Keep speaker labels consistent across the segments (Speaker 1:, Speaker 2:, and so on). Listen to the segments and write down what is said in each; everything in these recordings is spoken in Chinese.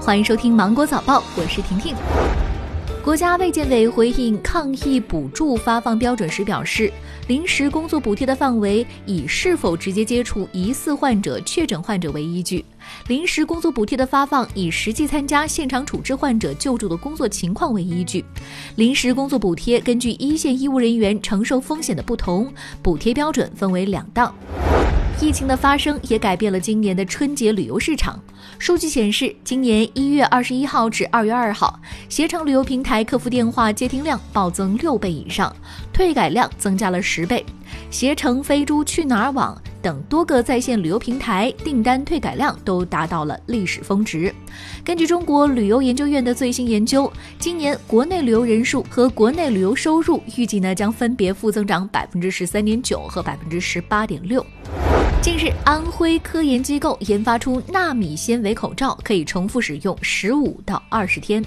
Speaker 1: 欢迎收听《芒果早报》，我是婷婷。国家卫健委回应抗疫补助发放标准时表示，临时工作补贴的范围以是否直接接触疑似患者、确诊患者为依据；临时工作补贴的发放以实际参加现场处置患者救助的工作情况为依据。临时工作补贴根据一线医务人员承受风险的不同，补贴标准分为两档。疫情的发生也改变了今年的春节旅游市场。数据显示，今年一月二十一号至二月二号，携程旅游平台客服电话接听量暴增六倍以上，退改量增加了十倍。携程、飞猪、去哪儿网等多个在线旅游平台订单退改量都达到了历史峰值。根据中国旅游研究院的最新研究，今年国内旅游人数和国内旅游收入预计呢将分别负增长百分之十三点九和百分之十八点六。近日，安徽科研机构研发出纳米纤维口罩，可以重复使用十五到二十天。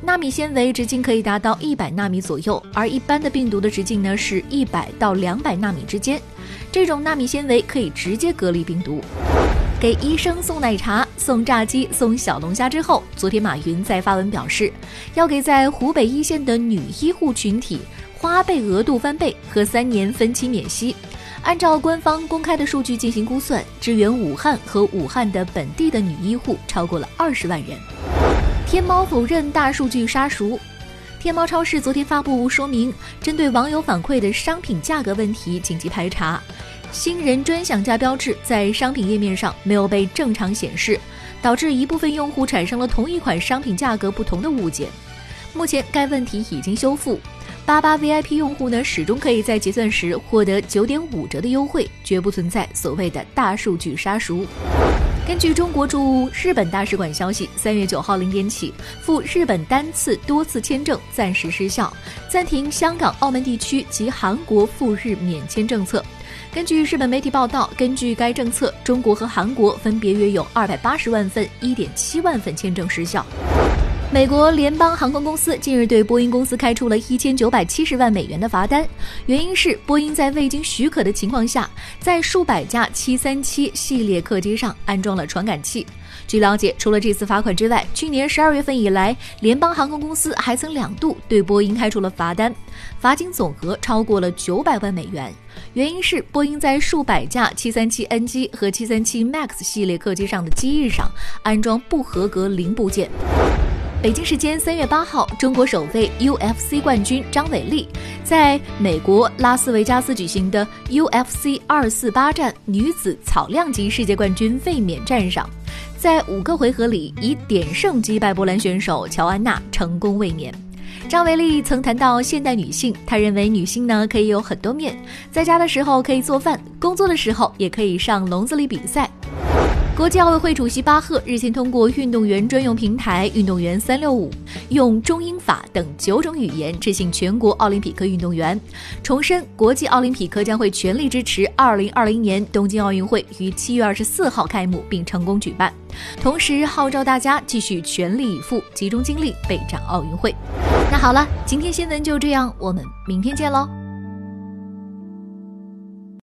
Speaker 1: 纳米纤维直径可以达到一百纳米左右，而一般的病毒的直径呢是一百到两百纳米之间。这种纳米纤维可以直接隔离病毒。给医生送奶茶、送炸鸡、送小龙虾之后，昨天马云在发文表示，要给在湖北一线的女医护群体花呗额度翻倍和三年分期免息。按照官方公开的数据进行估算，支援武汉和武汉的本地的女医护超过了二十万人。天猫否认大数据杀熟。天猫超市昨天发布说明，针对网友反馈的商品价格问题紧急排查，新人专享价标志在商品页面上没有被正常显示，导致一部分用户产生了同一款商品价格不同的误解。目前该问题已经修复。八八 VIP 用户呢，始终可以在结算时获得九点五折的优惠，绝不存在所谓的大数据杀熟。根据中国驻日本大使馆消息，三月九号零点起，赴日本单次、多次签证暂时失效，暂停香港、澳门地区及韩国赴日免签政策。根据日本媒体报道，根据该政策，中国和韩国分别约有二百八十万份、一点七万份签证失效。美国联邦航空公司近日对波音公司开出了一千九百七十万美元的罚单，原因是波音在未经许可的情况下，在数百架737系列客机上安装了传感器。据了解，除了这次罚款之外，去年十二月份以来，联邦航空公司还曾两度对波音开出了罚单，罚金总额超过了九百万美元。原因是波音在数百架737 NG 和737 MAX 系列客机上的机翼上安装不合格零部件。北京时间三月八号，中国首位 UFC 冠军张伟丽在美国拉斯维加斯举行的 UFC 二四八战女子草量级世界冠军卫冕战上，在五个回合里以点胜击败波兰选手乔安娜，成功卫冕。张伟丽曾谈到现代女性，她认为女性呢可以有很多面，在家的时候可以做饭，工作的时候也可以上笼子里比赛。国际奥委会主席巴赫日前通过运动员专用平台“运动员三六五”，用中英法等九种语言致信全国奥林匹克运动员，重申国际奥林匹克将会全力支持二零二零年东京奥运会于七月二十四号开幕并成功举办，同时号召大家继续全力以赴，集中精力备战奥运会。那好了，今天新闻就这样，我们明天见喽。